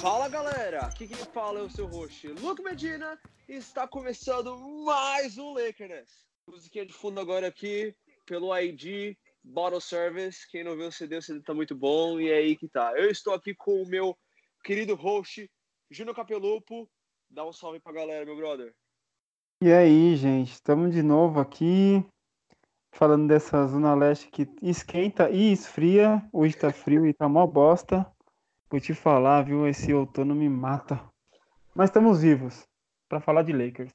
Fala galera, aqui quem fala é o seu host, Luke Medina, e está começando mais um Lakers. Musiquinha de fundo agora aqui, pelo ID Bottle Service. Quem não viu o CD, o CD tá muito bom, e é aí que tá. Eu estou aqui com o meu querido host, Júnior Capelupo. Dá um salve pra galera, meu brother. E aí, gente, estamos de novo aqui falando dessa zona leste que esquenta e esfria. Hoje tá frio e tá mó bosta. Vou te falar, viu? Esse outono me mata. Mas estamos vivos para falar de Lakers.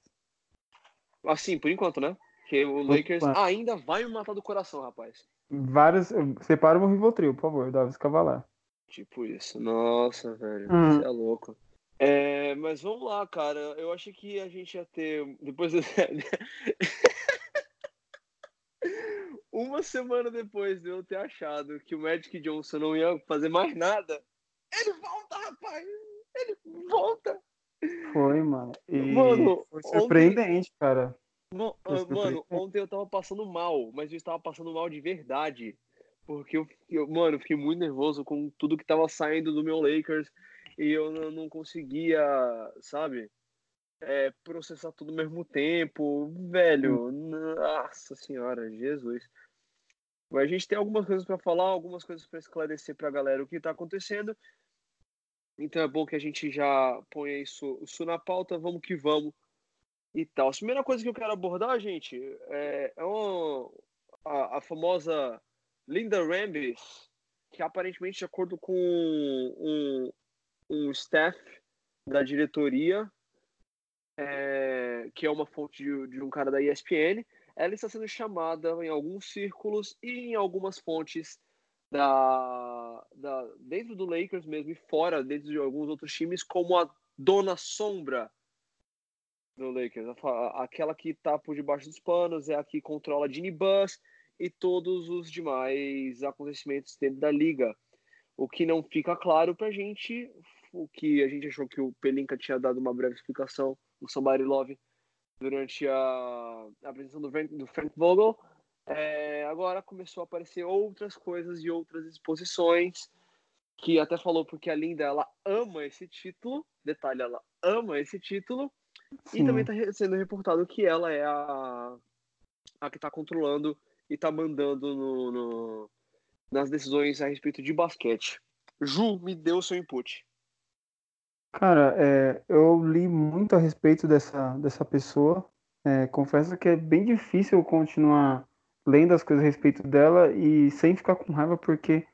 Assim, por enquanto, né? Porque o Lakers ainda vai me matar do coração, rapaz. Vários. Separa o Rivotril, por favor, Davis Cavalar. Tipo isso. Nossa, velho. Hum. Você é louco. É, mas vamos lá, cara. Eu achei que a gente ia ter. Depois. Uma semana depois de eu ter achado que o Magic Johnson não ia fazer mais nada, ele volta, rapaz! Ele volta! Foi, mano. E Mano, foi ontem- surpreendente, cara. Mo- Foi ah, Mano, surpreendente. ontem eu tava passando mal, mas eu estava passando mal de verdade. Porque eu, eu, mano, fiquei muito nervoso com tudo que tava saindo do meu Lakers e eu não, conseguia, sabe, é, processar tudo ao mesmo tempo. Velho, nossa senhora, Jesus. Mas a gente tem algumas coisas pra falar, algumas coisas pra esclarecer pra galera o que tá acontecendo. Então é bom que a gente já ponha isso, isso na pauta, vamos que vamos e tal. A primeira coisa que eu quero abordar, gente, é, é uma- a, a famosa Linda Rambis, que aparentemente, de acordo com um, um staff da diretoria, é, que é uma fonte de, de um cara da ESPN, ela está sendo chamada em alguns círculos e em algumas fontes da, da dentro do Lakers mesmo e fora, dentro de alguns outros times, como a dona sombra do Lakers. Aquela que tá por debaixo dos panos, é a que controla Ginny Bus e todos os demais acontecimentos dentro da liga. O que não fica claro pra gente, o que a gente achou que o Pelinka tinha dado uma breve explicação, o Somebody Love, durante a, a apresentação do Frank, do Frank Vogel, é, agora começou a aparecer outras coisas e outras exposições, que até falou porque a Linda, ela ama esse título, detalhe, ela ama esse título, e Sim. também está sendo reportado que ela é a, a que está controlando e está mandando no, no- nas decisões a respeito de basquete. Ju, me deu seu input. Cara, é, eu li muito a respeito dessa, dessa pessoa. É, confesso que é bem difícil continuar lendo as coisas a respeito dela e sem ficar com raiva, porque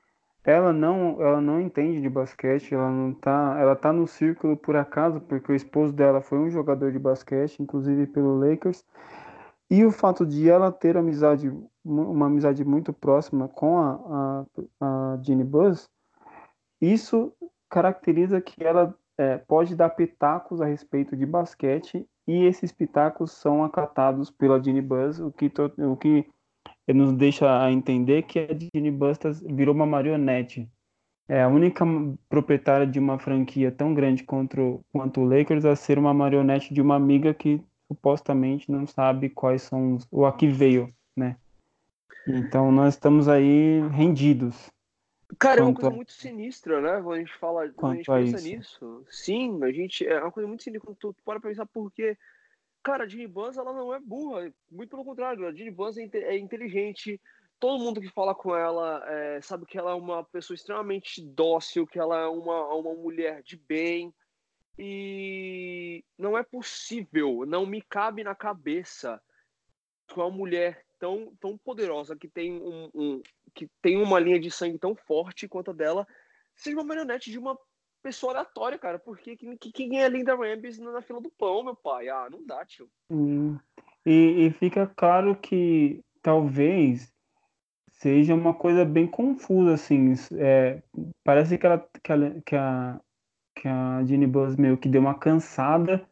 ela não, ela não entende de basquete, ela não tá, ela tá no círculo por acaso, porque o esposo dela foi um jogador de basquete, inclusive pelo Lakers. E o fato de ela ter amizade, uma amizade muito próxima com a, a, a Jeannie Buss, isso caracteriza que ela é, pode dar pitacos a respeito de basquete e esses pitacos são acatados pela Ginny Buzz, o que, o que nos deixa a entender que a Ginny Buzz tá- virou uma marionete. É a única proprietária de uma franquia tão grande quanto, quanto o Lakers a ser uma marionete de uma amiga que supostamente não sabe quais são os, o a que veio, né? Então nós estamos aí rendidos. Cara, é uma Quanto coisa muito sinistra, né? Quando a gente fala, quando a gente Quanto pensa isso. nisso. Sim, a gente. É uma coisa muito sinistra quando tu para pensar porque. Cara, a Ginny Buzz, ela não é burra. Muito pelo contrário, a Ginny Buzz é, é inteligente. Todo mundo que fala com ela é, sabe que ela é uma pessoa extremamente dócil, que ela é uma, uma mulher de bem. E não é possível, não me cabe na cabeça que uma mulher tão, tão poderosa, que tem, um, um- que tem uma linha de sangue tão forte quanto a dela, seja uma marionete de uma pessoa aleatória, cara. Porque que- que- quem é Linda Rambis na fila do pão, meu pai? Ah, não dá, tio. Hum, E, e fica claro que talvez seja uma coisa bem confusa, assim. É, parece que, ela, que, a, que, a, que a Buzz meio que deu uma cansada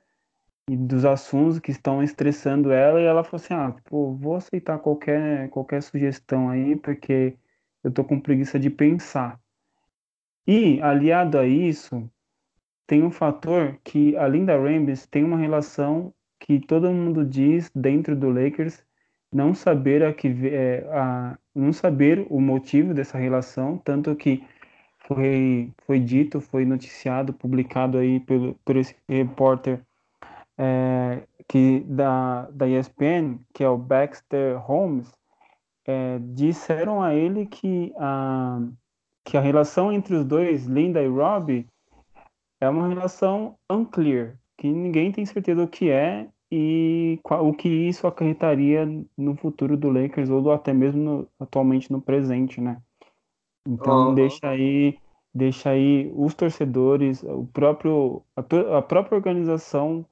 e dos assuntos que estão estressando ela e ela falou assim, ah, tipo, vou aceitar qualquer, qualquer sugestão aí porque eu tô com preguiça de pensar. E, aliado a isso, tem um fator que a Linda Rambis tem uma relação que todo mundo diz dentro do Lakers não saber a que é, a, não saber o motivo dessa relação, tanto que foi foi dito, foi noticiado, publicado aí pelo por esse repórter é, que da da ESPN, que é o Baxter Holmes, é, disseram a ele que a que a relação entre os dois, Linda e Robbie, é uma relação unclear, que ninguém tem certeza o que é e qual, o que isso acarretaria no futuro do Lakers ou até mesmo no, atualmente no presente, né? Então Uhum. deixa aí deixa aí os torcedores, o próprio a, a própria organização,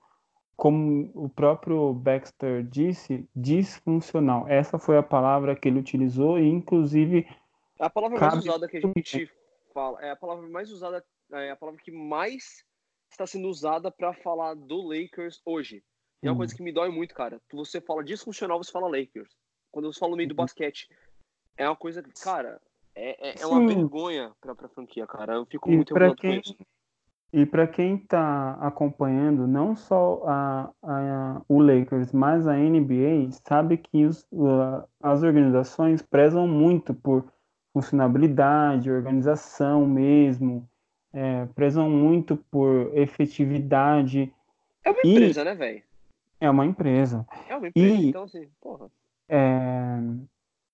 como o próprio Baxter disse, disfuncional. Essa foi a palavra que ele utilizou e inclusive É a palavra mais usada que a gente fala. É a palavra mais usada, é a palavra que mais está sendo usada para falar do Lakers hoje. E é uma coisa que me dói muito, cara. Você fala disfuncional, você fala Lakers. Quando você fala no meio do Uhum. basquete, é uma coisa que, cara, é, é, é uma vergonha pra, pra franquia, cara. Eu fico E muito para revoltado com quem isso. E para quem está acompanhando não só a, a- o Lakers, mas a NBA, sabe que os- as organizações prezam muito por funcionabilidade, organização mesmo, é, prezam muito por efetividade. É uma E- empresa, né, velho? É uma empresa. É uma empresa. E- Então, assim, porra. É,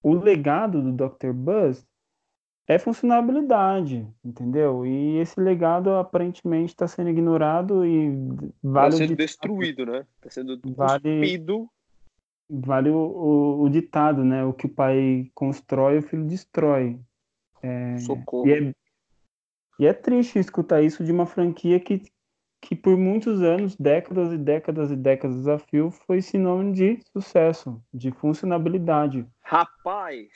o legado do Dr. Buzz é funcionabilidade, entendeu? E esse legado aparentemente está sendo ignorado e Tá vale, o, sendo destruído, né? Tá sendo Vale- cuspido. vale o, o- o ditado, né? O que o pai constrói, o filho destrói. Socorro. E é, e é triste escutar isso de uma franquia que, que por muitos anos, décadas e décadas e décadas a fio, foi sinônimo de sucesso, de funcionabilidade. Rapaz?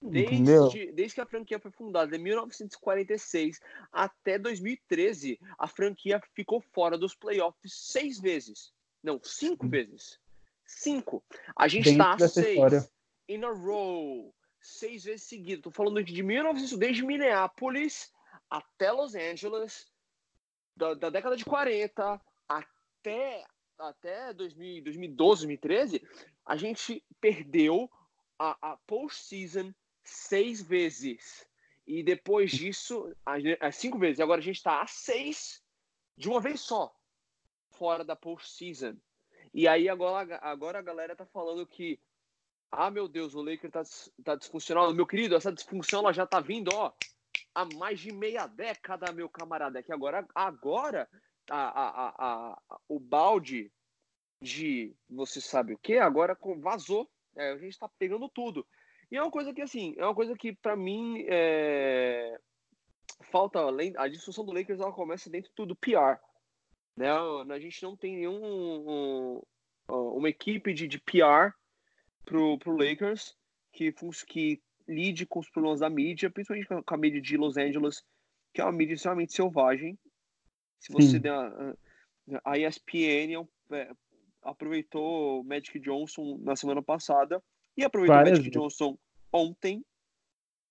Desde, desde que a franquia foi fundada, em 1946 até 2013, a franquia ficou fora dos playoffs seis vezes. Não, cinco vezes. Cinco. A gente está seis história. in a row. Seis vezes seguidas. Tô falando de 1900, desde Minneapolis até Los Angeles, da, da década de 40 até, até 2000, 2012, 2013, a gente perdeu a, a postseason seis vezes. E depois disso, a, gente- é, cinco vezes. Agora a gente está a seis de uma vez só, fora da postseason. E aí agora, agora a galera tá falando que, ah, meu Deus, o Lakers tá, tá disfuncional. Meu querido, essa disfunção ela já tá vindo, ó, há mais de meia década, meu camarada. Que agora, agora a, a, a, a- o balde de você sabe o que agora vazou. É, a gente tá pegando tudo. E é uma coisa que, assim, é uma coisa que, pra mim, é... falta, além, a discussão do Lakers, ela começa dentro do PR. Né? A gente não tem nenhum, um- uma equipe de, de PR pro, pro Lakers que, que lide com os problemas da mídia, principalmente com a- mídia de Los Angeles, que é uma mídia extremamente selvagem. Se você Sim. der a, a ESPN é, aproveitou o Magic Johnson na semana passada e aproveitou o Várias Magic vezes. Johnson ontem,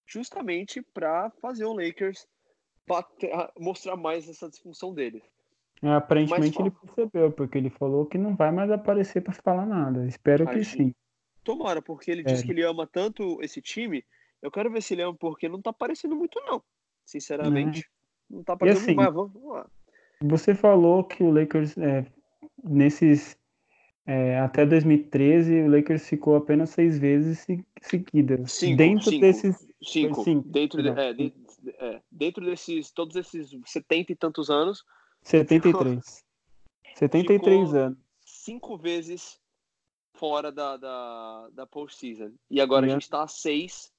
justamente para fazer o Lakers bater- mostrar mais essa disfunção dele. É, aparentemente Mas ele percebeu, porque ele falou que não vai mais aparecer para falar nada. Espero que sim. Tomara, porque ele diz É. que ele ama tanto esse time. Eu quero ver se ele ama, porque não tá parecendo muito, não. Sinceramente. Não tá parecendo assim, mas vamos vamos lá. Você falou que o Lakers, é, nesses. É, até 2013, o Lakers ficou apenas seis vezes se- seguidas. Cinco, Dentro cinco. desses. Cinco. cinco, dentro, de- é, de- é, dentro desses, todos esses 70 e tantos anos, 73. 73 Ficou- anos. cinco vezes fora da, da, da postseason. E agora E a gente tá a seis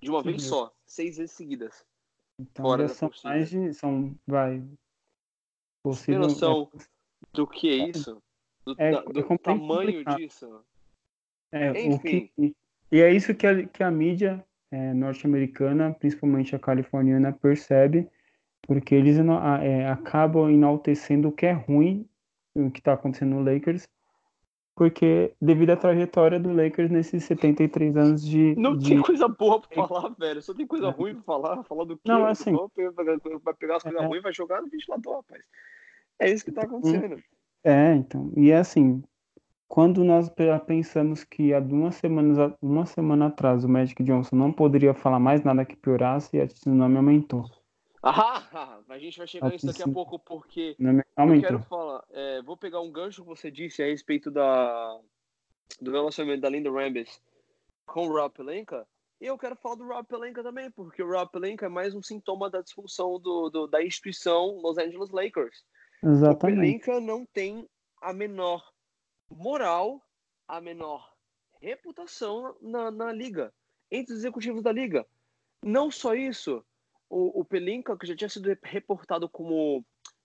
de uma vez Sim. só. Seis vezes seguidas. Então fora da são mais de. São, vai. Tem Possível, noção do que é isso? Do, É- da- é do completamente tamanho complicado. disso? É, Enfim. que, e é isso que a, que a mídia é, norte-americana, principalmente a californiana, percebe, porque eles é, acabam enaltecendo o que é ruim, o que está acontecendo no Lakers, porque devido à trajetória do Lakers nesses 73 anos de. Não de- tem coisa boa pra falar, velho. Só tem coisa É. ruim pra falar. Falar do quê? Não, assim- Vai pegar as coisas É. ruins e vai jogar no ventilador, rapaz. É isso que tá acontecendo. É, então. E é assim, quando nós pe- pensamos que há duas semanas, uma semana atrás o Magic Johnson não poderia falar mais nada que piorasse, a tsunami aumentou. Ah, a gente vai chegar nisso daqui a pouco, porque eu quero falar. é, vou pegar um gancho que você disse a respeito da, do relacionamento da Linda Rambis com o Rob Pelinka. E eu quero falar do Rob Pelinka também, porque o Rob Pelinka é mais um sintoma da disfunção do, do- da instituição Los Angeles Lakers. O Exatamente. Pelinka não tem a menor moral, a menor reputação na, na liga, entre os executivos da liga. Não só isso, o, o Pelinka, que já tinha sido reportado como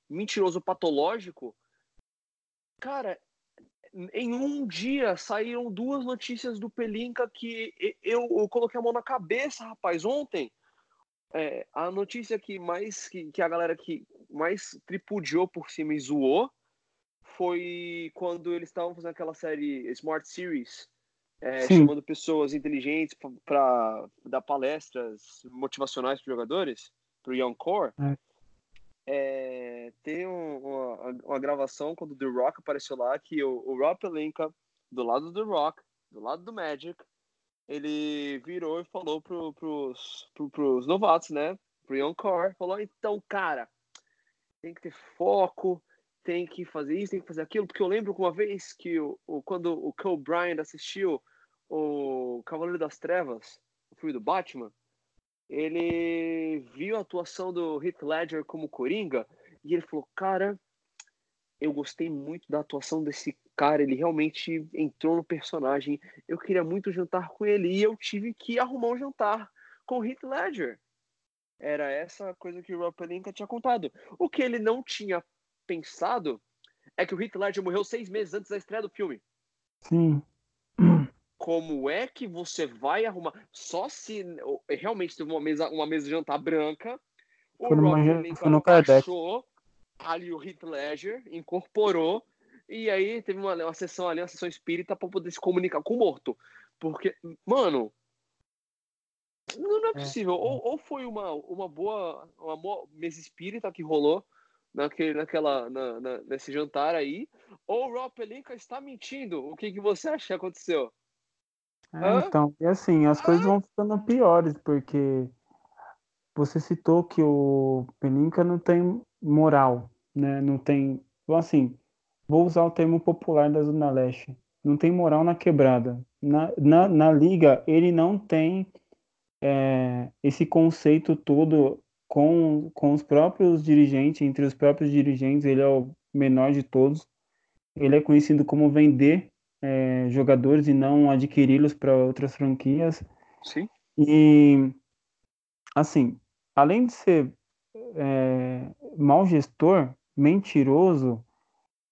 mentiroso patológico, cara, em um dia saíram duas notícias do Pelinka que eu, eu coloquei a mão na cabeça, rapaz, ontem. É, a notícia que mais que, que a galera que mais tripudiou por cima e zoou foi quando eles estavam fazendo aquela série Smart Series, é, chamando pessoas inteligentes para dar palestras motivacionais para jogadores, para o Young Core. É. É, tem um- uma, uma gravação quando o The Rock apareceu lá que o, o Rob Pelinka, do lado do The Rock, do lado do Magic, ele virou e falou pro, pros, pro, pros novatos, né? Pro Young Core, falou, então, cara, tem que ter foco, tem que fazer isso, tem que fazer aquilo, porque eu lembro que uma vez que o, o- quando o Cole Bryant assistiu o Cavaleiro das Trevas, o filme do Batman, ele viu a atuação do Heath Ledger como Coringa e ele falou, cara, eu gostei muito da atuação desse cara, ele realmente entrou no personagem, eu queria muito jantar com ele e eu tive que arrumar um jantar com o Heath Ledger. Era essa coisa que o Rob Pelinka tinha contado. O que ele não tinha pensado é que o Heath Ledger morreu seis meses antes da estreia do filme. Sim. Como é que você vai arrumar? Só se realmente teve uma mesa, uma mesa de jantar branca, o Rob Pelinka achou ali o Heath Ledger, incorporou, e aí teve uma, uma sessão ali, uma sessão espírita para poder se comunicar com o morto. Porque, mano, não, não é possível. Ou, ou foi uma, uma boa uma boa mesa espírita que rolou naquele, naquela, na, na- nesse jantar aí, ou o Rob Pelinka está mentindo. O que, que você acha que aconteceu? É, então, e assim, as coisas vão ficando piores, porque você citou que o Pelinka não tem moral, né? Não tem, então, assim, vou usar o termo popular da Zona Leste, não tem moral na quebrada. Na, na, na liga, ele não tem é, esse conceito todo com, com os próprios dirigentes, entre os próprios dirigentes, ele é o menor de todos. Ele é conhecido como vender é, jogadores e não adquiri-los para outras franquias. Sim. E, assim, além de ser é, mau gestor, mentiroso,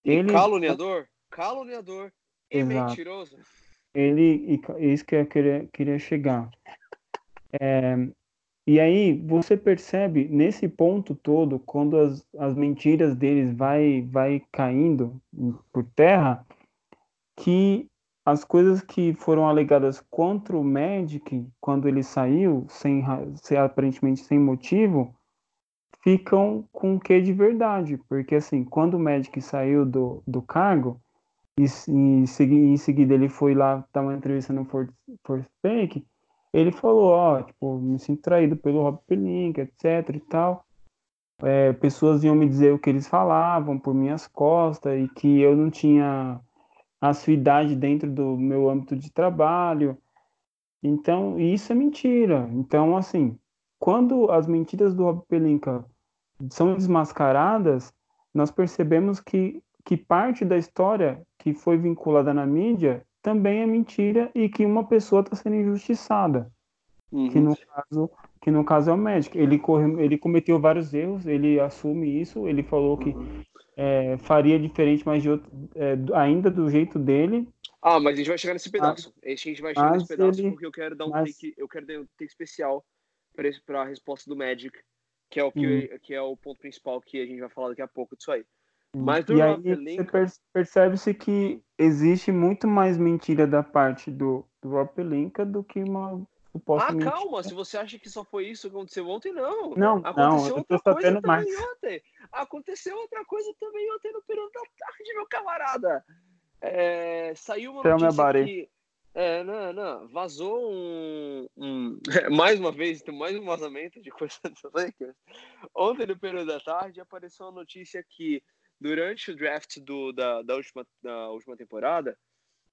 E ele, caluniador, caluniador e Exato. mentiroso. ele, e ca- isso que eu queria, queria chegar. É, e aí você percebe nesse ponto todo, quando as, as mentiras deles vai, vai caindo por terra, que as coisas que foram alegadas contra o Magic, quando ele saiu, sem, aparentemente sem motivo, ficam com o que de verdade. Porque, assim, quando o Magic saiu do, do cargo, e, e em seguida ele foi lá dar uma entrevista no Force, Bank, ele falou, ó, tipo, me sinto traído pelo Rob Pelinka, etc e tal. É, pessoas iam me dizer o que eles falavam por minhas costas e que eu não tinha a sua idade dentro do meu âmbito de trabalho. Então, isso é mentira. Então, assim, quando as mentiras do Rob Pelinka são desmascaradas, nós percebemos que, que parte da história que foi vinculada na mídia também é mentira e que uma pessoa está sendo injustiçada, que Uhum. no caso, que no caso é o médico. Ele, corre, ele cometeu vários erros, ele assume isso, ele falou que Uhum. É, faria diferente, mas de outro, é, ainda do jeito dele. Ah, mas a gente vai chegar nesse pedaço. A gente vai chegar nesse pedaço ele- porque eu quero dar um mas- take, eu quero dar um take especial para a resposta do Magic, que é o que, que é o ponto principal que a gente vai falar daqui a pouco disso aí. Mas do e aí você percebe-se que existe muito mais mentira da parte do, do Rob Pelinka do que uma ah, calma, se você acha que só foi isso que aconteceu ontem, não. Não, não, Aconteceu eu tô outra coisa sabendo também mais. ontem. Aconteceu outra coisa também ontem no período da tarde, meu camarada. É, saiu uma Tell notícia que. É, não, não, vazou um, um- Mais uma vez, mais um vazamento de coisa do Lakers. Ontem, no período da tarde, apareceu uma notícia que durante o draft do, da, da, última, da última temporada,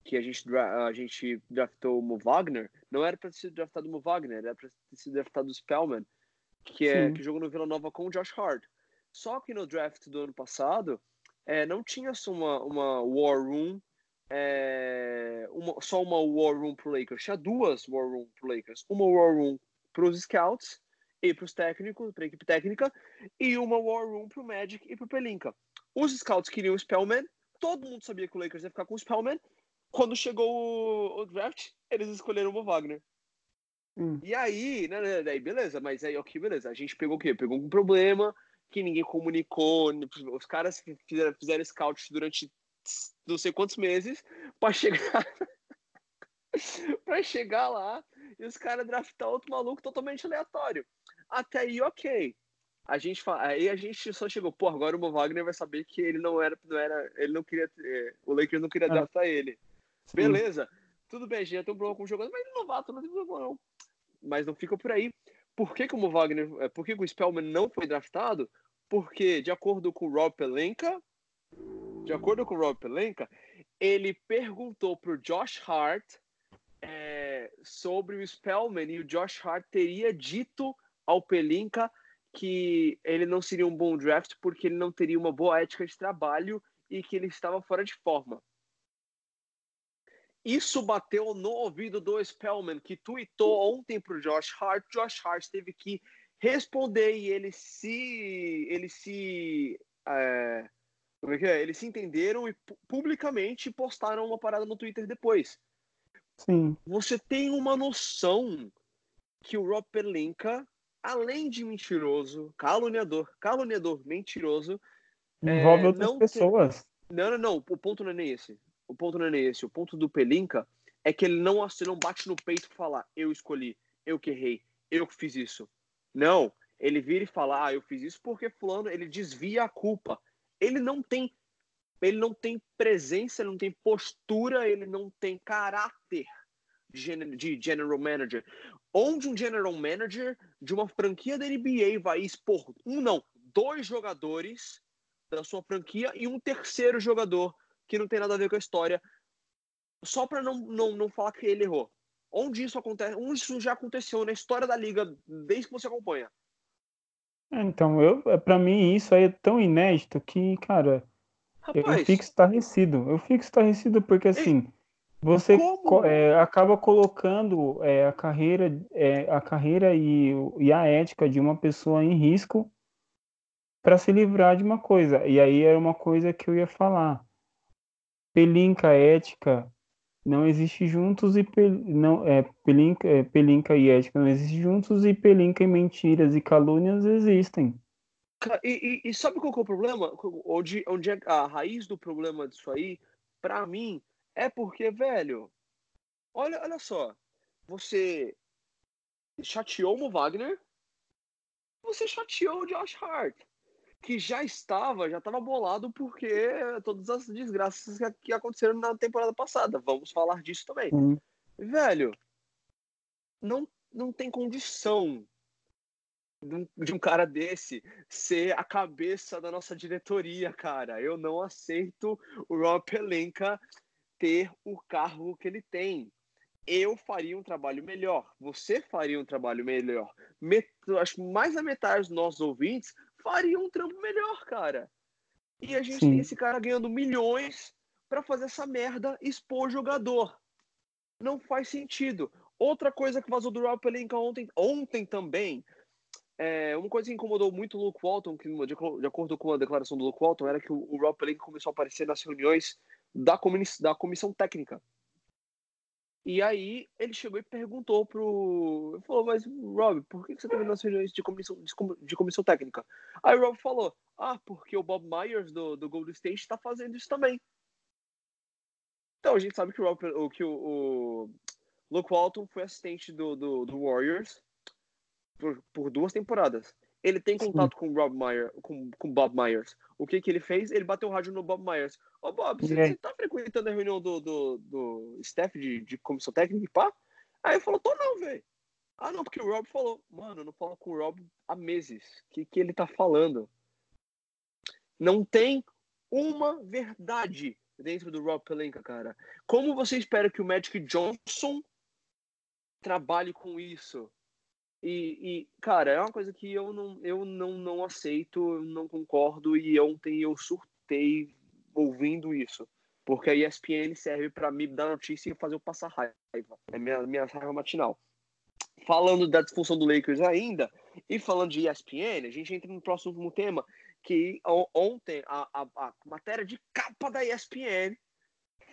que a gente, a gente draftou o Mo Wagner, não era para ter sido draftado o Mo Wagner, era para ter sido draftado o Spellman, que, é, Sim. que jogou no Vila Nova com o Josh Hart. Só que no draft do ano passado, é, não tinha só uma, uma War Room, é, uma- só uma War Room pro Lakers, tinha duas War Room pro Lakers. Uma War Room pros Scouts e pros técnicos, pra equipe técnica, e uma War Room pro Magic e pro Pelinka. Os Scouts queriam o Spellman, todo mundo sabia que o Lakers ia ficar com o Spellman. Quando chegou o, o draft, eles escolheram o Mo Wagner. Hum. E aí, né, né, daí beleza, mas aí, ok, beleza. A gente pegou o quê? Pegou um problema que ninguém comunicou. Os caras fizeram, fizeram scout durante não sei quantos meses pra chegar. pra chegar lá e os caras draftar outro maluco totalmente aleatório. Até aí, ok. A gente fa- aí a gente só chegou, pô, agora o Mo Wagner vai saber que ele não era, não era, ele não queria, ter- o Lakers não queria draftar ele. Sim. Beleza. Tudo bem, a gente já tem um problema com o jogador, mas é novato, não tem problema não. Mas não fica por aí. Por que, que o Wagner, é, por que, que o Spellman não foi draftado? Porque, de acordo com o Rob Pelenka, de acordo com o Rob Pelenka, ele perguntou pro Josh Hart é, sobre o Spellman e o Josh Hart teria dito ao Pelinka que ele não seria um bom draft porque ele não teria uma boa ética de trabalho e que ele estava fora de forma. Isso bateu no ouvido do Spellman, que tweetou ontem pro Josh Hart. Josh Hart teve que responder e ele se. Ele se. é, como é que é? Eles se entenderam e pu- publicamente postaram uma parada no Twitter depois. Sim. Você tem uma noção que o Rob Pelinka, além de mentiroso, caluniador, caluniador, mentiroso, Envolve É, outras não tem- pessoas. não, não, não. O ponto não é nem esse. O ponto não é esse. O ponto do Pelinka é que ele não, ele não bate no peito e fala, eu escolhi, eu que errei, eu que fiz isso. Não. Ele vira e fala, ah, eu fiz isso porque fulano, ele desvia a culpa. Ele não tem, ele não tem presença, ele não tem postura, ele não tem caráter de general manager. Onde um general manager de uma franquia da NBA vai expor um, não, dois jogadores da sua franquia e um terceiro jogador que não tem nada a ver com a história, só para não, não, não falar que ele errou. Onde isso acontece? Onde isso já aconteceu na história da liga desde que você acompanha? É, Então, eu, para mim, isso aí é tão inédito que, cara, eu Rapaz, fico estarrecido. Eu fico estarrecido porque, assim, você é, acaba colocando é, a carreira, é, a carreira e, e a ética de uma pessoa em risco para se livrar de uma coisa. E aí era uma coisa que eu ia falar. Pelinca, ética, não existe juntos e pel, não é pelinca, é, pelinca e ética não existem juntos e pelinca e mentiras e calúnias existem. E, e- e sabe qual é o problema? Onde, onde é a raiz do problema disso aí, pra mim, é porque, velho, olha, olha só, você chateou o Wagner, você chateou o Josh Hart, que já estava, já estava bolado porque todas as desgraças que, aconteceram na temporada passada. Vamos falar disso também. Sim. Velho, não, não tem condição de um, de um cara desse ser a cabeça da nossa diretoria, cara. Eu não aceito o Rob Pelinka ter o cargo que ele tem. Eu faria um trabalho melhor. Você faria um trabalho melhor. Met- acho mais da metade dos nossos ouvintes faria um trampo melhor, cara. E a gente Sim. tem esse cara ganhando milhões pra fazer essa merda expor o jogador. Não faz sentido. Outra coisa que vazou do Rob Pelinka ontem, ontem também, é, uma coisa que incomodou muito o Luke Walton, que de, de acordo com a declaração do Luke Walton, era que o, o Rob Pelinka começou a aparecer nas reuniões da, da comissão técnica. E aí ele chegou e perguntou pro. Ele falou, mas Rob, por que você tá vindo nas reuniões de comissão, de com- de comissão técnica? Aí o Rob falou, ah, porque o Bob Myers do, do Golden State tá fazendo isso também. Então a gente sabe que o, Rob, o, que o, o Luke Walton foi assistente do, do, do Warriors por, por duas temporadas. Ele tem contato com Rob Myers, com, com Bob Myers. O que que ele fez? Ele bateu o rádio no Bob Myers. Ô, Bob, você, você tá frequentando a reunião do, do, do staff de, de comissão técnica e pá? Aí ele falou, tô não, velho. Ah, não, porque o Rob falou. Mano, eu não falo com o Rob há meses. O que, que ele tá falando? Não tem uma verdade dentro do Rob Pelinka, cara. Como você espera que o Magic Johnson trabalhe com isso? E, e, cara, é uma coisa que eu não, eu não, não aceito, não concordo, e ontem eu surtei ouvindo isso. Porque a ESPN serve para me dar notícia e fazer eu passar raiva. É minha, minha raiva matinal. Falando da disfunção do Lakers ainda, e falando de ESPN, a gente entra no próximo tema, que ontem a, a, a matéria de capa da ESPN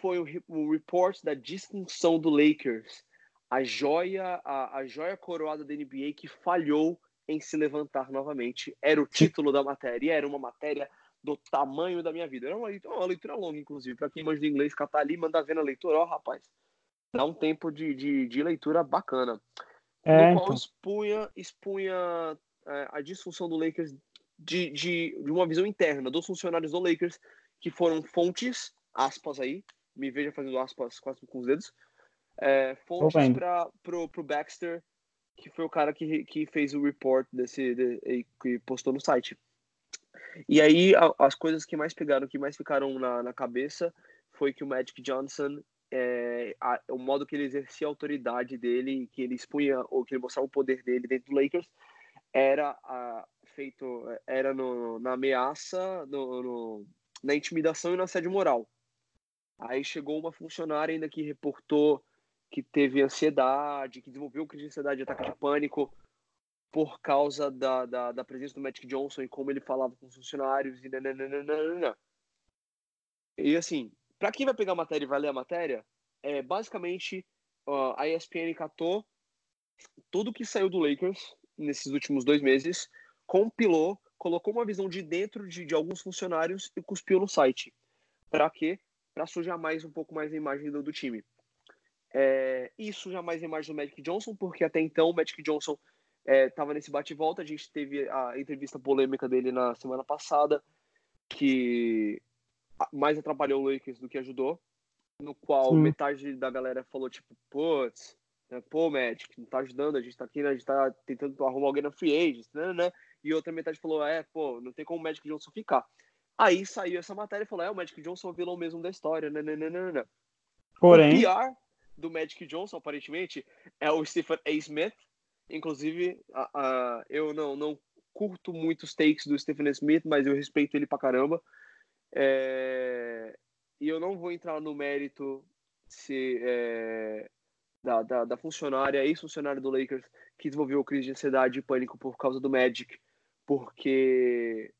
foi o, o report da disfunção do Lakers a joia, a, a joia coroada da NBA que falhou em se levantar novamente. Era o título da matéria, era uma matéria do tamanho da minha vida. Era uma leitura, uma leitura longa, inclusive, para quem manja de inglês, catar ali, mandar ver na leitura, ó, rapaz, dá um tempo de, de, de leitura bacana. É, no qual então. expunha, expunha é, a disfunção do Lakers de, de, de uma visão interna dos funcionários do Lakers, que foram fontes, aspas aí, me veja fazendo aspas quase com os dedos, é, fontes para pro, pro Baxter, que foi o cara que, que fez o report desse de, que postou no site. E aí a, as coisas que mais pegaram, que mais ficaram na, na cabeça, foi que o Magic Johnson, é, a, o modo que ele exercia a autoridade dele, que ele expunha ou que ele mostrava o poder dele dentro do Lakers, era a, feito era no, na ameaça, no, no, na intimidação e na assédio moral. Aí chegou uma funcionária ainda que reportou que teve ansiedade, que desenvolveu crise de ansiedade ataque de pânico por causa da, da, da, presença do Magic Johnson e como ele falava com os funcionários e nananana. E assim, para quem vai pegar a matéria e vai ler a matéria, é basicamente uh, a ESPN catou tudo que saiu do Lakers nesses últimos dois meses, compilou, colocou uma visão de dentro de, de alguns funcionários e cuspiu no site. Para quê? Para sujar mais um pouco mais a imagem do, do time. É, isso jamais é imagem do Magic Johnson, porque até então o Magic Johnson estava é, nesse bate-volta. A gente teve a entrevista polêmica dele na semana passada, que mais atrapalhou o Lakers do que ajudou, no qual Sim. metade da galera falou, tipo, putz, né, pô, Magic, não tá ajudando, a gente tá aqui, né, a gente tá tentando arrumar alguém na free agent, né, né, e outra metade falou, é, pô, não tem como o Magic Johnson ficar. Aí saiu essa matéria e falou, é, o Magic Johnson é o vilão mesmo da história, né, né, né, né, né. Porém... O do Magic Johnson, aparentemente, é o Stephen A. Smith. Inclusive, uh, uh, eu não, não curto muito os takes do Stephen A. Smith, mas eu respeito ele pra caramba. É... E eu não vou entrar no mérito se, é... da, da, da, funcionária, ex-funcionária do Lakers, que desenvolveu crise de ansiedade e pânico por causa do Magic, porque,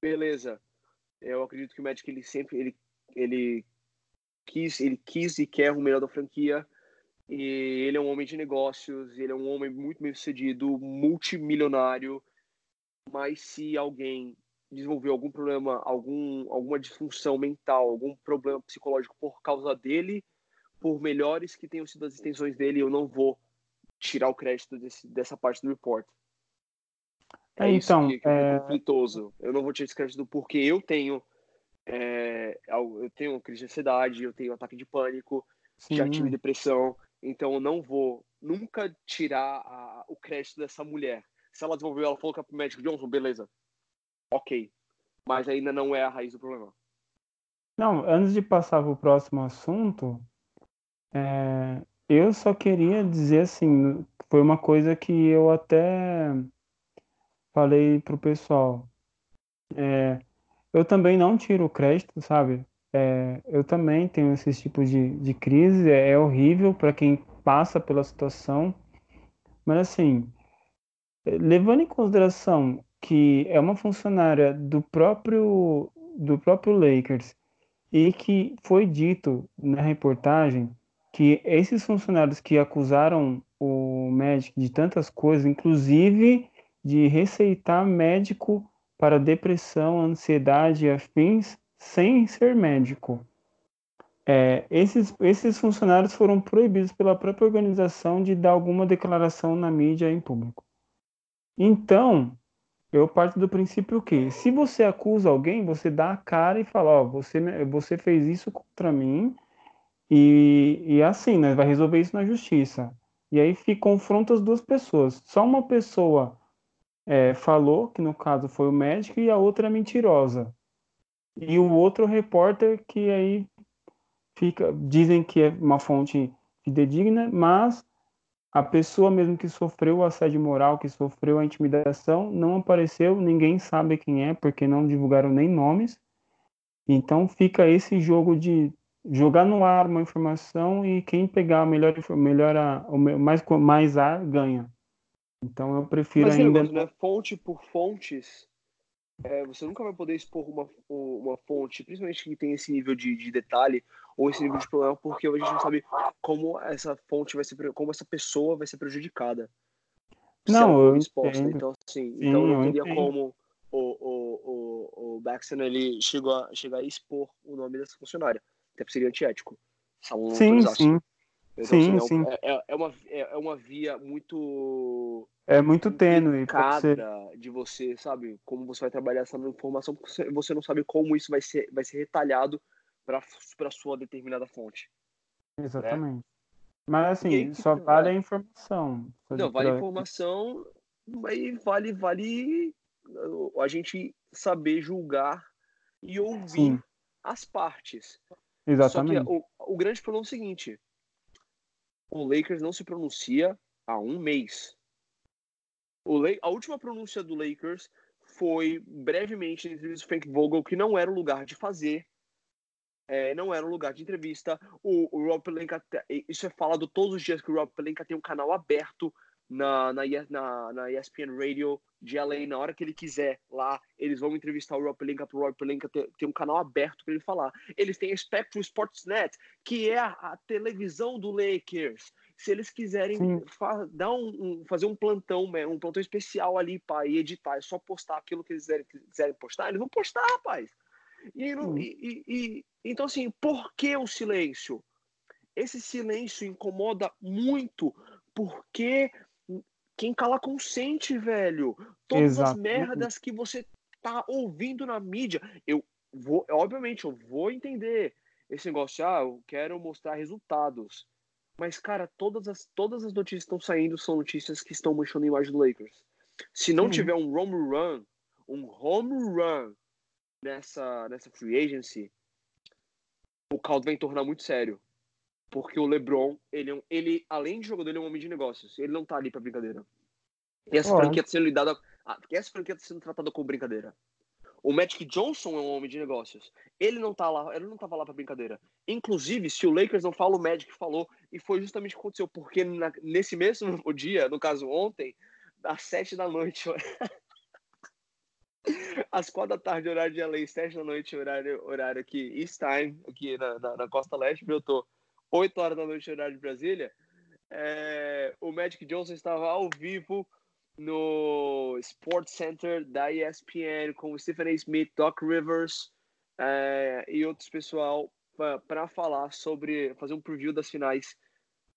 beleza, eu acredito que o Magic ele sempre ele, ele quis, ele quis e quer o melhor da franquia. E ele é um homem de negócios, ele é um homem muito bem sucedido, multimilionário. Mas se alguém desenvolver algum problema, algum, alguma disfunção mental, algum problema psicológico por causa dele, por melhores que tenham sido as intenções dele, eu não vou tirar o crédito desse, dessa parte do report. É, é então, isso que, que é... é conflitoso. Eu não vou tirar esse crédito porque eu tenho é, eu tenho crise de ansiedade, eu tenho ataque de pânico, Sim. já tive depressão, então eu não vou nunca tirar a, o crédito dessa mulher. Se ela desenvolveu, ela falou que é pro Magic Johnson, beleza. Ok. Mas ainda não é a raiz do problema. Não, antes de passar para o próximo assunto, é, eu só queria dizer assim, foi uma coisa que eu até falei pro pessoal. É, eu também não tiro o crédito, sabe? É, eu também tenho esse tipo de, de crise, é, é horrível para quem passa pela situação, mas assim, levando em consideração que é uma funcionária do próprio do próprio Lakers e que foi dito na reportagem que esses funcionários que acusaram o médico de tantas coisas, inclusive de receitar médico para depressão, ansiedade e afins sem ser médico. É, esses, esses funcionários foram proibidos pela própria organização de dar alguma declaração na mídia em público. Então, eu parto do princípio que, se você acusa alguém, você dá a cara e fala, ó, você, me- você fez isso contra mim e, e assim, né, vai resolver isso na justiça. E aí fica, confronta as duas pessoas. Só uma pessoa é, falou, que no caso foi o médico, e a outra é mentirosa. E o outro repórter que aí fica, dizem que é uma fonte fidedigna, mas a pessoa mesmo que sofreu o assédio moral, que sofreu a intimidação, não apareceu, ninguém sabe quem é, porque não divulgaram nem nomes. Então fica esse jogo de jogar no ar uma informação e quem pegar a melhor, melhor a, mais, mais ar ganha. Então eu prefiro Mas ainda. negócio, né? Fonte por fontes, é, você nunca vai poder expor uma, uma fonte, principalmente que tem esse nível de, de detalhe ou esse nível de problema, porque a gente não sabe como essa fonte vai ser, como essa pessoa vai ser prejudicada. Não, eu exposta. Então, assim, Sim, então não teria como o, o, o, o Baxter ele chegou a, chegar a expor o nome dessa funcionária. Até porque seria antiético. Sim, sim. Então, Sim, assim, sim. é, um- é, é uma, é, é uma via muito É muito tênue. Complicada de você, sabe? Como você vai trabalhar essa informação, porque você- você não sabe como isso vai ser, vai ser retalhado para sua determinada fonte. Exatamente. Mas E aí assim, só vale é. a informação. Não, vale a informação, mas vale, vale a gente saber julgar e ouvir Sim. as partes. Exatamente. Só que o, o grande problema é o seguinte: o Lakers não se pronuncia há um mês. A última pronúncia do Lakers foi brevemente na entrevista do Frank Vogel, que não era o lugar de fazer. é, não era um lugar de entrevista. O, o Rob Pelinka, te- isso é falado todos os dias que o Rob Pelinka tem um canal aberto na, na, na, na ESPN Radio de LA, na hora que ele quiser lá, eles vão entrevistar o Rob Pelinka para o Rob Pelinka ter, ter um canal aberto para ele falar. Eles têm a Spectrum Sportsnet, que é a, a televisão do Lakers. Se eles quiserem fa- dar um, um- fazer um plantão, né, um plantão especial ali para editar, é só postar aquilo que eles quiserem, quiserem postar, eles vão postar, rapaz. E, não- e- e- então, assim, por que o silêncio? Esse silêncio incomoda muito, porque quem cala consente, velho. Todas as Exatamente. merdas que você tá ouvindo na mídia, eu vou, obviamente, eu vou entender esse negócio, ah, eu quero mostrar resultados. Mas, cara, todas as, todas as notícias que estão saindo são notícias que estão manchando a imagem do Lakers. Se não Sim. tiver um home run, um home run nessa, nessa free agency, o caldo vai tornar muito sério. Porque o LeBron, ele, é ele, além de jogador, ele é um homem de negócios. Ele não tá ali pra brincadeira. E essa Claro. franquia tá sendo lidada. ah, Essa franquia tá sendo tratada como brincadeira. O Magic Johnson é um homem de negócios. Ele não tá lá, ele não tava lá pra brincadeira. Inclusive, se o Lakers não fala, o Magic falou. E foi justamente o que aconteceu. Porque na- nesse mesmo dia, no caso ontem, às sete da noite, às quatro da tarde, horário de LA, sete da noite, horário, horário aqui, East Time, aqui na, na, na Costa Leste, eu tô 8 horas da noite, horário de Brasília. É, o Magic Johnson estava ao vivo no Sports Center da ESPN com o Stephen A. Smith, Doc Rivers é, e outros pessoal para falar sobre, fazer um preview das finais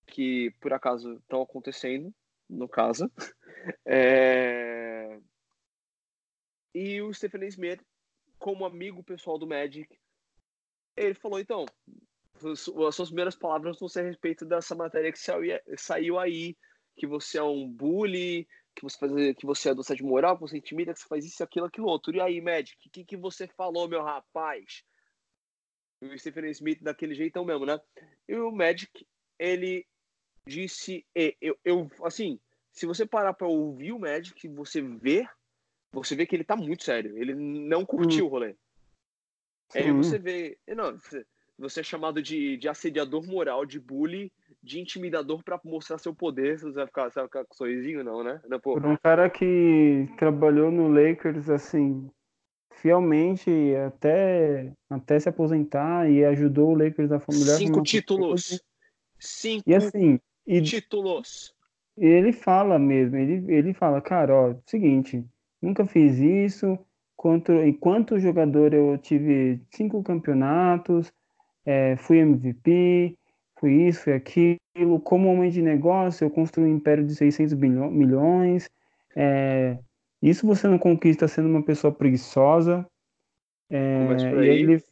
que por acaso estão acontecendo, no caso. É, e o Stephen A. Smith, como amigo pessoal do Magic, ele falou: então, as as suas primeiras palavras vão ser a respeito dessa matéria que saiu, aí, que você é um bully, que você, faz, que você é do de moral, que você intimida, que você faz isso, aquilo, aquilo outro. E aí, Magic, o que, que você falou, meu rapaz? O Stephen. Smith daquele jeitão mesmo, né? E o Magic, ele disse, eu, eu assim, se você parar pra ouvir o Magic, você vê, você vê que ele tá muito sério. Ele não curtiu o rolê. Aí você vê, não, você- você é chamado de, de assediador moral, de bully, de intimidador pra mostrar seu poder. Você vai ficar, você vai ficar com sorrisinho, não, né? Não, pô, Por um cara que trabalhou no Lakers, assim, fielmente até, até se aposentar e ajudou o Lakers a melhor cinco títulos. possível. Cinco E assim, e títulos. ele fala mesmo, ele, ele fala, cara, ó, seguinte, nunca fiz isso, quanto, enquanto jogador eu tive cinco campeonatos, é, fui MVP, fui isso, fui aquilo, como homem de negócio eu construí um império de 600 bilho- milhões, é, Isso você não conquista sendo uma pessoa preguiçosa. É, e ele,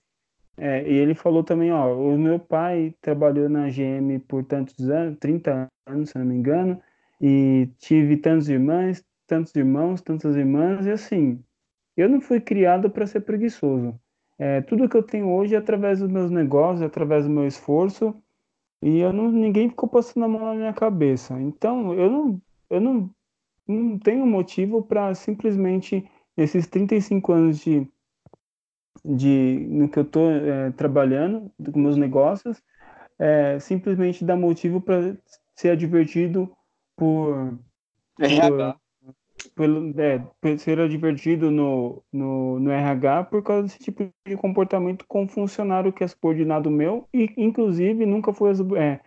é, e ele falou também, ó, o meu pai trabalhou na GM por tantos anos, 30 anos, se não me engano, e tive tantos irmãos, tantos irmãos, tantas irmãs, e assim, eu não fui criado para ser preguiçoso. É, tudo que eu tenho hoje é através dos meus negócios, através do meu esforço, e eu não, ninguém ficou passando a mão na minha cabeça. Então, eu não, eu não, não tenho motivo para simplesmente, nesses 35 anos de, de no que eu estou trabalhando, com meus negócios, é, simplesmente dar motivo para ser advertido por, RH. Pelo, é, ser advertido no, no, no RH por causa desse tipo de comportamento com funcionário que é subordinado meu e, inclusive, nunca foi é,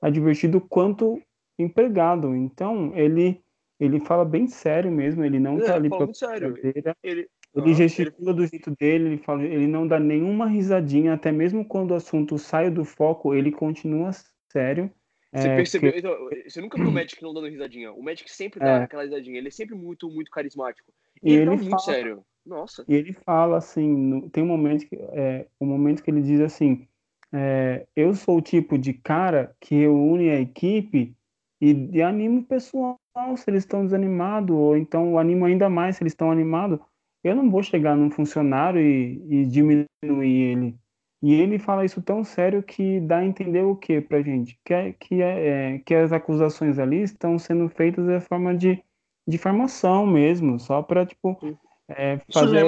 advertido quanto empregado. Então, ele, ele fala bem sério mesmo, ele não É, tá ali pra sério. Ele, Ele Aham, gesticula do jeito dele, ele fala, ele não dá nenhuma risadinha, até mesmo quando o assunto sai do foco, ele continua sério. Você É, percebeu? porque- Então, você nunca viu o Magic não dando risadinha. O Magic sempre dá É. aquela risadinha. Ele é sempre muito, muito carismático. E E ele, ele tá muito fala- sério. Nossa. E ele fala assim, tem um momento que, é, um momento que ele diz assim, é, eu sou o tipo de cara que reúne a equipe e, e anima o pessoal se eles estão desanimados, ou então animo ainda mais se eles estão animados. Eu não vou chegar num funcionário e, e diminuir ele. E ele fala isso tão sério que dá a entender o que pra gente? Que, é, que, é, é, que as acusações ali estão sendo feitas de forma de difamação mesmo, só para tipo, é, é fazer,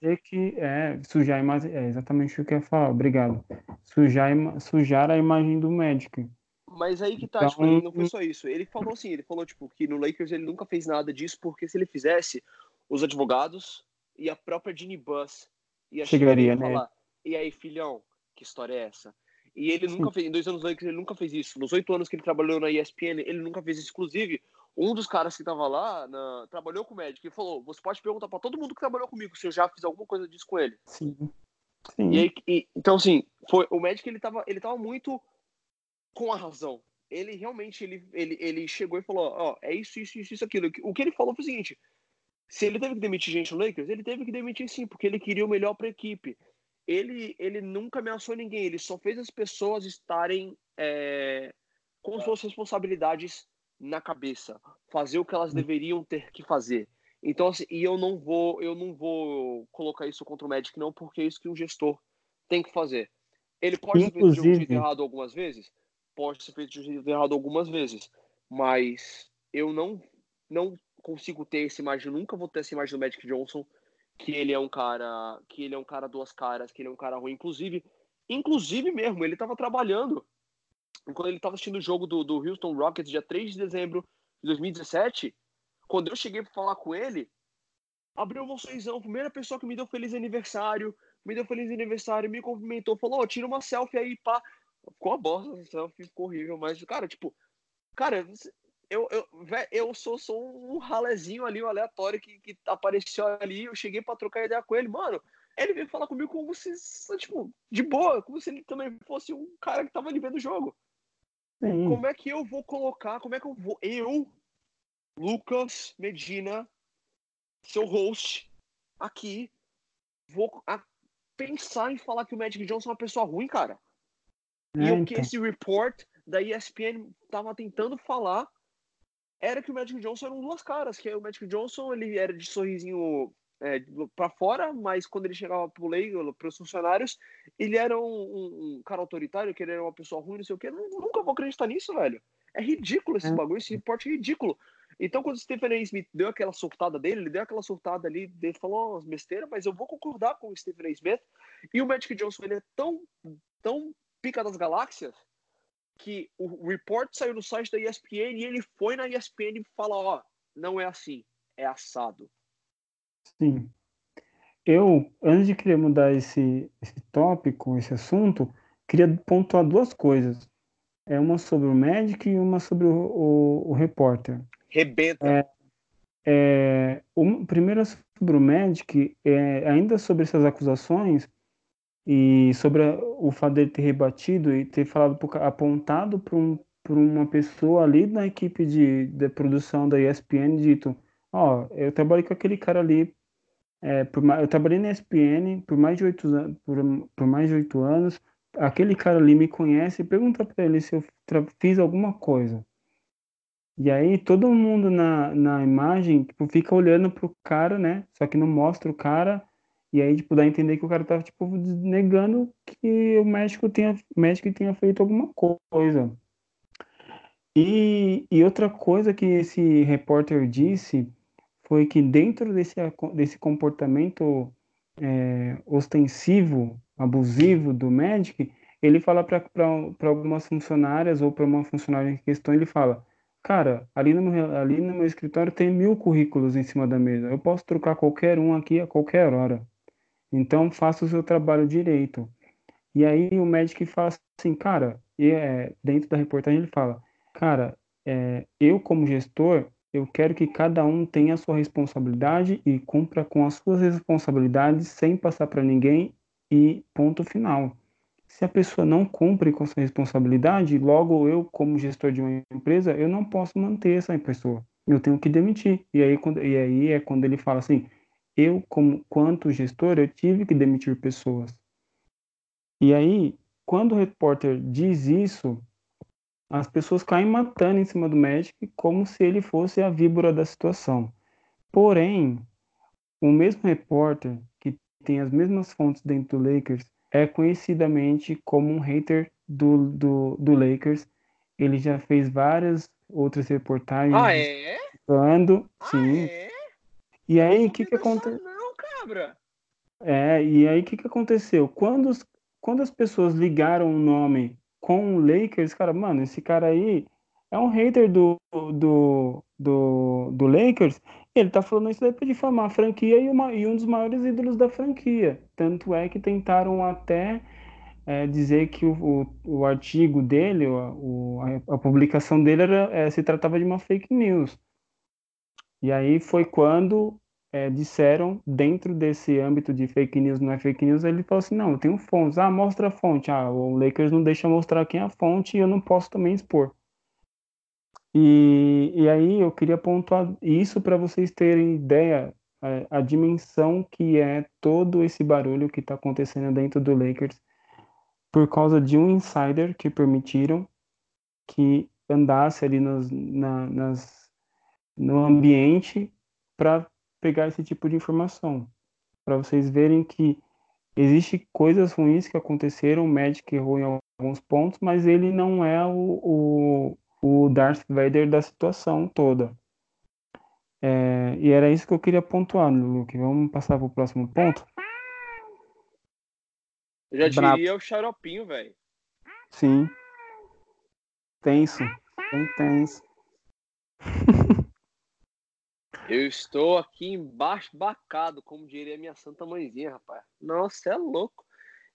dizer que é sujar a imagem, é exatamente o que eu ia falar, obrigado. Sujar, sujar a imagem do médico. Mas aí que tá, Então- tipo, ele não foi só isso. Ele falou assim, ele falou, tipo, que no Lakers ele nunca fez nada disso, porque se ele fizesse, os advogados e a própria Ginny Buss ia chegar Chegaria, e né? falar, e aí, filhão, que história é essa? E ele nunca fez, em dois anos no Lakers ele nunca fez isso. Nos oito anos que ele trabalhou na ESPN, ele nunca fez isso. Inclusive, um dos caras que tava lá, na- trabalhou com o Magic, e falou, você pode perguntar pra todo mundo que trabalhou comigo se eu já fiz alguma coisa disso com ele. Sim. Sim. E aí, e- então, assim, foi, o Magic ele tava, ele tava muito com a razão. Ele realmente ele, ele, ele chegou e falou: Ó, é isso, isso, isso, isso, aquilo. O que ele falou foi o seguinte: se ele teve que demitir gente no Lakers, ele teve que demitir sim, porque ele queria o melhor para a equipe. Ele, ele nunca ameaçou ninguém, ele só fez as pessoas estarem é, com suas responsabilidades na cabeça, fazer o que elas deveriam ter que fazer. Então, assim, e eu não vou, eu não vou colocar isso contra o Magic, não, porque é isso que um gestor tem que fazer. Ele pode ser feito de um Inclusive- jeito errado algumas vezes? Pode ser feito de um jeito errado algumas vezes. Mas eu não, não consigo ter essa imagem, nunca vou ter essa imagem do Magic Johnson, que ele é um cara, que ele é um cara duas caras, que ele é um cara ruim. Inclusive, inclusive mesmo, ele estava trabalhando quando ele estava assistindo o jogo do, do Houston Rockets, dia 3 de dezembro de 2017, quando eu cheguei para falar com ele, abriu sorrisão, primeira pessoa que me deu feliz aniversário, me deu feliz aniversário, me cumprimentou, falou, ó, tira uma selfie aí, pá. Ficou a bosta, selfie ficou horrível, mas, cara, tipo, cara, eu, eu, eu sou, sou um ralezinho ali, um aleatório que, que apareceu ali, eu cheguei pra trocar ideia com ele, mano, ele veio falar comigo como se, tipo, de boa, como se ele também fosse um cara que tava ali vendo o jogo. Sim. Como é que eu vou colocar, como é que eu vou, eu, Lucas Medina, seu host, aqui, vou pensar em falar que o Magic Johnson é uma pessoa ruim, cara? E É, o que então. esse report da ESPN tava tentando falar era que o Magic Johnson era um duas caras, que o Magic Johnson ele era de sorrisinho é, para fora, mas quando ele chegava pro lei, pros funcionários, ele era um, um- um cara autoritário, que ele era uma pessoa ruim, não sei o quê. Eu nunca vou acreditar nisso, velho. É ridículo esse É. bagulho, esse report é ridículo. Então, quando o Stephen A. Smith deu aquela surtada dele, ele deu aquela surtada ali, ele falou umas besteiras, mas eu vou concordar com o Stephen A. Smith. E o Magic Johnson, ele é tão, tão pica das galáxias que o report saiu no site da ESPN e ele foi na ESPN e fala, ó, não é assim, é assado. Sim. Eu, antes de querer mudar esse, esse tópico, esse assunto, queria pontuar duas coisas. É uma sobre o Magic e uma sobre o, o, o repórter. Rebenta. É, o primeiro sobre o Magic, é, ainda sobre essas acusações e sobre o fato dele ter rebatido e ter falado apontado para um, uma pessoa ali na equipe de, de produção da ESPN dito ó, eu trabalhei com aquele cara ali, é, por, eu trabalhei na ESPN por mais de oito por, por mais de oito anos, aquele cara ali me conhece, pergunta para ele se eu fiz alguma coisa. E aí todo mundo na, na imagem tipo, fica olhando pro cara, né? Só que não mostra o cara. E aí, tipo, dá a entender que o cara tava, tipo, negando que o médico tenha, o médico tenha feito alguma coisa. E, e outra coisa que esse repórter disse foi que dentro desse, desse comportamento é, ostensivo, abusivo do médico, ele fala para algumas funcionárias ou para uma funcionária em questão, ele fala, cara, ali no, meu, ali no meu escritório tem mil currículos em cima da mesa, eu posso trocar qualquer um aqui a qualquer hora. Então, faça o seu trabalho direito. E aí o médico fala assim, cara, e, é, dentro da reportagem ele fala, cara, é, eu como gestor, eu quero que cada um tenha a sua responsabilidade e cumpra com as suas responsabilidades sem passar para ninguém e ponto final. Se a pessoa não cumpre com sua responsabilidade, logo eu, como gestor de uma empresa, eu não posso manter essa pessoa. Eu tenho que demitir. E aí, quando, e aí é quando ele fala assim: eu, como quanto gestor, eu tive que demitir pessoas. E aí, quando o repórter diz isso, as pessoas caem matando em cima do médico como se ele fosse a víbora da situação. Porém, o mesmo repórter que tem as mesmas fontes dentro do Lakers é conhecidamente como um hater do, do, do Lakers. Ele já fez várias outras reportagens. Ah, é? Falando, ah, sim. É? E aí, o que que aconteceu? Não, cabra. É, e aí o que que aconteceu? Quando, os, quando as pessoas ligaram o nome com o Lakers, cara, mano, esse cara aí é um hater do, do, do, do Lakers. Ele tá falando isso daí pra difamar a franquia e, uma, e um dos maiores ídolos da franquia. Tanto é que tentaram até é, dizer que o, o, o, artigo dele, o, a, a, publicação dele era, é, se tratava de uma fake news. E aí foi quando é, disseram, dentro desse âmbito de fake news, não é fake news, ele falou assim, não, eu tenho fontes, ah, mostra a fonte, ah, o Lakers não deixa mostrar quem é a fonte e eu não posso também expor. E, e aí eu queria pontuar isso para vocês terem ideia, a, é, a, dimensão que é todo esse barulho que está acontecendo dentro do Lakers, por causa de um insider que permitiram que andasse ali nos, na, nas, no ambiente para pegar esse tipo de informação, para vocês verem que existe coisas ruins que aconteceram, o Magic errou em alguns pontos, mas ele não é o, o, o Darth Vader da situação toda. É, e era isso que eu queria pontuar, Luke. Vamos passar para o próximo ponto? Eu já diria o xaropinho, velho. Sim. Tenso. Bem tenso. Eu estou aqui embaixo bacado, como diria minha santa mãezinha, rapaz. Nossa, é louco.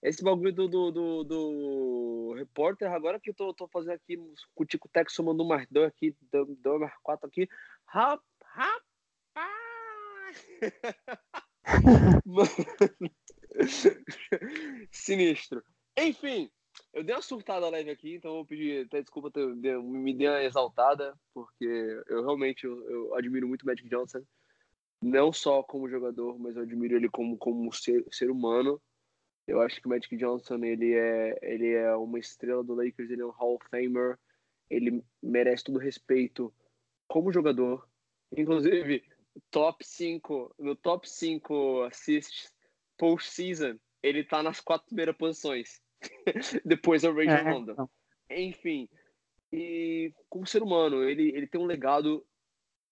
Esse bagulho do, do, do, do repórter, agora que eu tô, tô fazendo aqui o Tico Tex somando um mais dois aqui, dois mais quatro aqui. Rapaz! Sinistro. Enfim, eu dei uma surtada leve aqui, então eu vou pedir até desculpa, me dei uma exaltada, porque eu realmente eu, eu, admiro muito o Magic Johnson, não só como jogador, mas eu admiro ele como, como ser, ser humano. Eu acho que o Magic Johnson ele é, ele é uma estrela do Lakers, ele é um Hall of Famer, ele merece todo respeito como jogador. Inclusive, top 5, no top 5 assists post-season, ele tá nas quatro primeiras posições. Depois é o Ray é, Honda. Não. Enfim, e como ser humano, ele, ele tem um legado,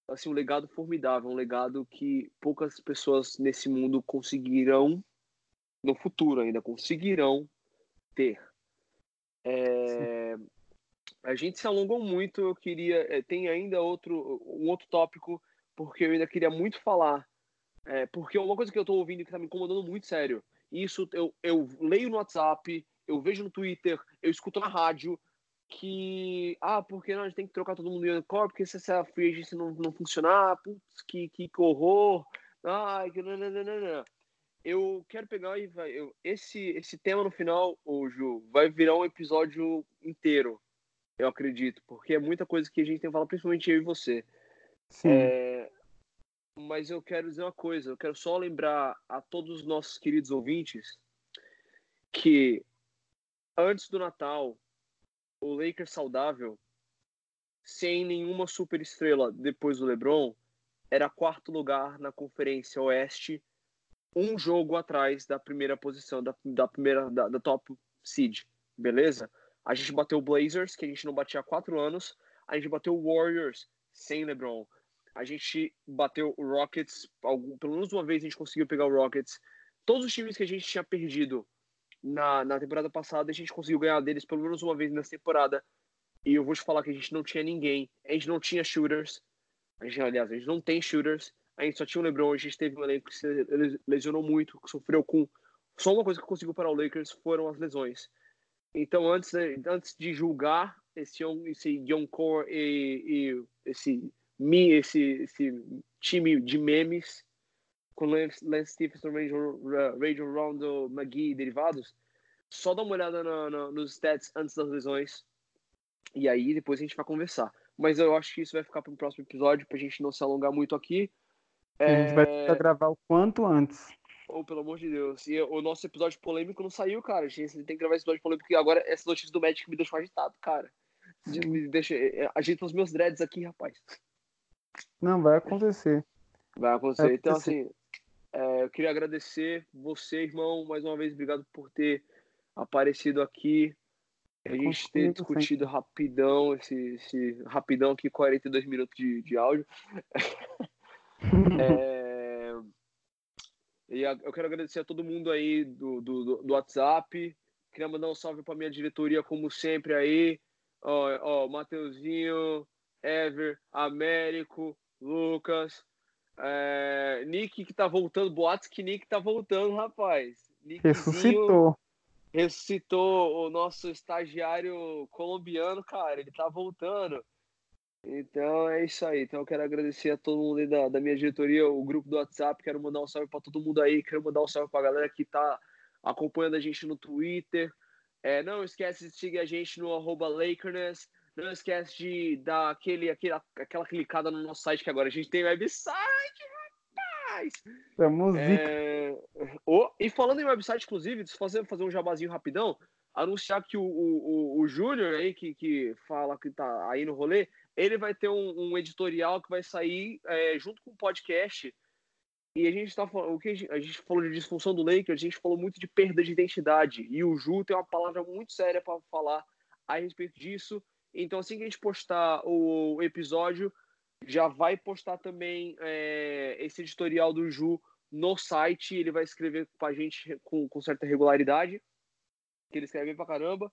assim, um legado formidável, um legado que poucas pessoas nesse mundo conseguirão, no futuro ainda, conseguirão ter. É, a gente se alongou muito, eu queria, é, tem ainda outro, um outro tópico, porque eu ainda queria muito falar, é, porque uma coisa que eu tô ouvindo que tá me incomodando muito sério, isso eu, eu leio no WhatsApp, eu vejo no Twitter, eu escuto na rádio que, ah, porque não, a gente tem que trocar todo mundo em Unicor, porque se essa free agency não, não funcionar, putz, que, que horror, ai, que não, não, não, não. Eu quero pegar e vai, eu, esse, esse tema no final, o Ju, vai virar um episódio inteiro, eu acredito, porque é muita coisa que a gente tem que falar, principalmente eu e você. Sim. É, mas eu quero dizer uma coisa. Eu quero só lembrar a todos os nossos queridos ouvintes que antes do Natal, o Lakers saudável, sem nenhuma superestrela depois do LeBron, era quarto lugar na Conferência Oeste, um jogo atrás da primeira posição, da, da primeira, da, da top seed, beleza? A gente bateu o Blazers, que a gente não batia há quatro anos. A gente bateu o Warriors sem LeBron. A gente bateu o Rockets, algum, pelo menos uma vez a gente conseguiu pegar o Rockets. Todos os times que a gente tinha perdido na, na temporada passada, a gente conseguiu ganhar deles pelo menos uma vez nessa temporada. E eu vou te falar que a gente não tinha ninguém. A gente não tinha shooters. A gente, aliás, a gente não tem shooters. A gente só tinha o LeBron. A gente teve um elenco que se lesionou muito, que sofreu com. Só uma coisa que conseguiu parar o Lakers foram as lesões. Então, antes, antes de julgar esse, esse Young Core e, e esse, esse, esse time de memes com Lance, Lance Stephenson, Rajon Rondo, McGee e derivados, só dá uma olhada na, na, nos stats antes das lesões e aí depois a gente vai conversar. Mas eu acho que isso vai ficar para o próximo episódio, para a gente não se alongar muito aqui. A gente vai tentar gravar o quanto antes. Oh, pelo amor de Deus. E o nosso episódio polêmico não saiu, cara. A gente tem que gravar esse episódio polêmico, porque agora essa notícia do Magic me deixou agitado, cara. Me deixa... Ajeita os meus dreads aqui, rapaz. Não, vai acontecer. Vai acontecer. Vai então, assim, é, eu queria agradecer você, irmão, mais uma vez. Obrigado por ter aparecido aqui. A gente ter discutido rapidão, esse, esse rapidão aqui, 42 minutos de, de áudio. é, e eu quero agradecer a todo mundo aí do, do, do WhatsApp. Queria mandar um salve para minha diretoria, como sempre aí. Ó, ó, Mateuzinho, Ever, Américo, Lucas, é, Nick que tá voltando, boatos que Nick tá voltando, rapaz. Ressuscitou. Ressuscitou o nosso estagiário colombiano, cara, ele tá voltando. Então é isso aí. Então eu quero agradecer a todo mundo da, da minha diretoria, o grupo do WhatsApp. Quero mandar um salve para todo mundo aí. Quero mandar um salve para a galera que está acompanhando a gente no Twitter. É, não esquece de seguir a gente no arroba Lakerness. Não esquece de dar aquele, aquele, aquela clicada no nosso site, que agora a gente tem website, rapaz! Estamos é... oh, E falando em website, inclusive, fazer, fazer um jabazinho rapidão, anunciar que o, o, o, Júnior aí, que, que fala que tá aí no rolê, ele vai ter um, um editorial que vai sair é, junto com o podcast. E a gente está falando, o que a gente, a gente, falou de disfunção do Lakers, a gente falou muito de perda de identidade. E o Ju tem uma palavra muito séria para falar a respeito disso. Então, assim que a gente postar o episódio, já vai postar também é, esse editorial do Ju no site. Ele vai escrever com a gente com, com certa regularidade, que ele escreve pra caramba.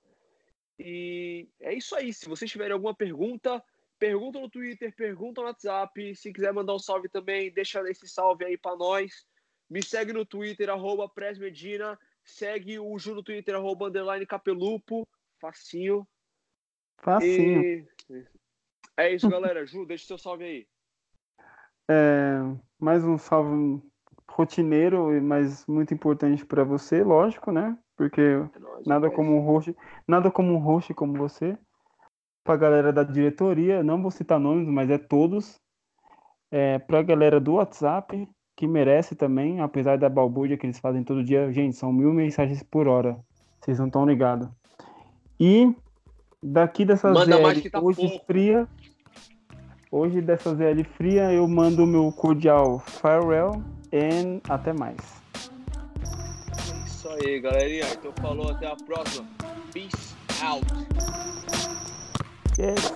E é isso aí. Se vocês tiverem alguma pergunta, Pergunta no Twitter, pergunta no WhatsApp. Se quiser mandar um salve também, deixa esse salve aí para nós. Me segue no Twitter, arroba Presmedina. Segue o Ju no Twitter, arroba underline capelupo. Facinho. Facinho. E... É isso, galera. Ju, deixa seu salve aí. É, mais um salve rotineiro, mas muito importante para você, lógico, né? Porque é nóis, nada, como um host, nada como um host como você para a galera da diretoria, não vou citar nomes, mas é todos, é, para a galera do WhatsApp, que merece também, apesar da balbúrdia que eles fazem todo dia, gente, são mil mensagens por hora, vocês não estão ligados. E daqui dessa Manda ZL tá hoje pouco. fria, hoje dessa ZL fria, eu mando o meu cordial farewell e até mais. É isso aí, galerinha. Então falou, até a próxima. Peace out. Yes.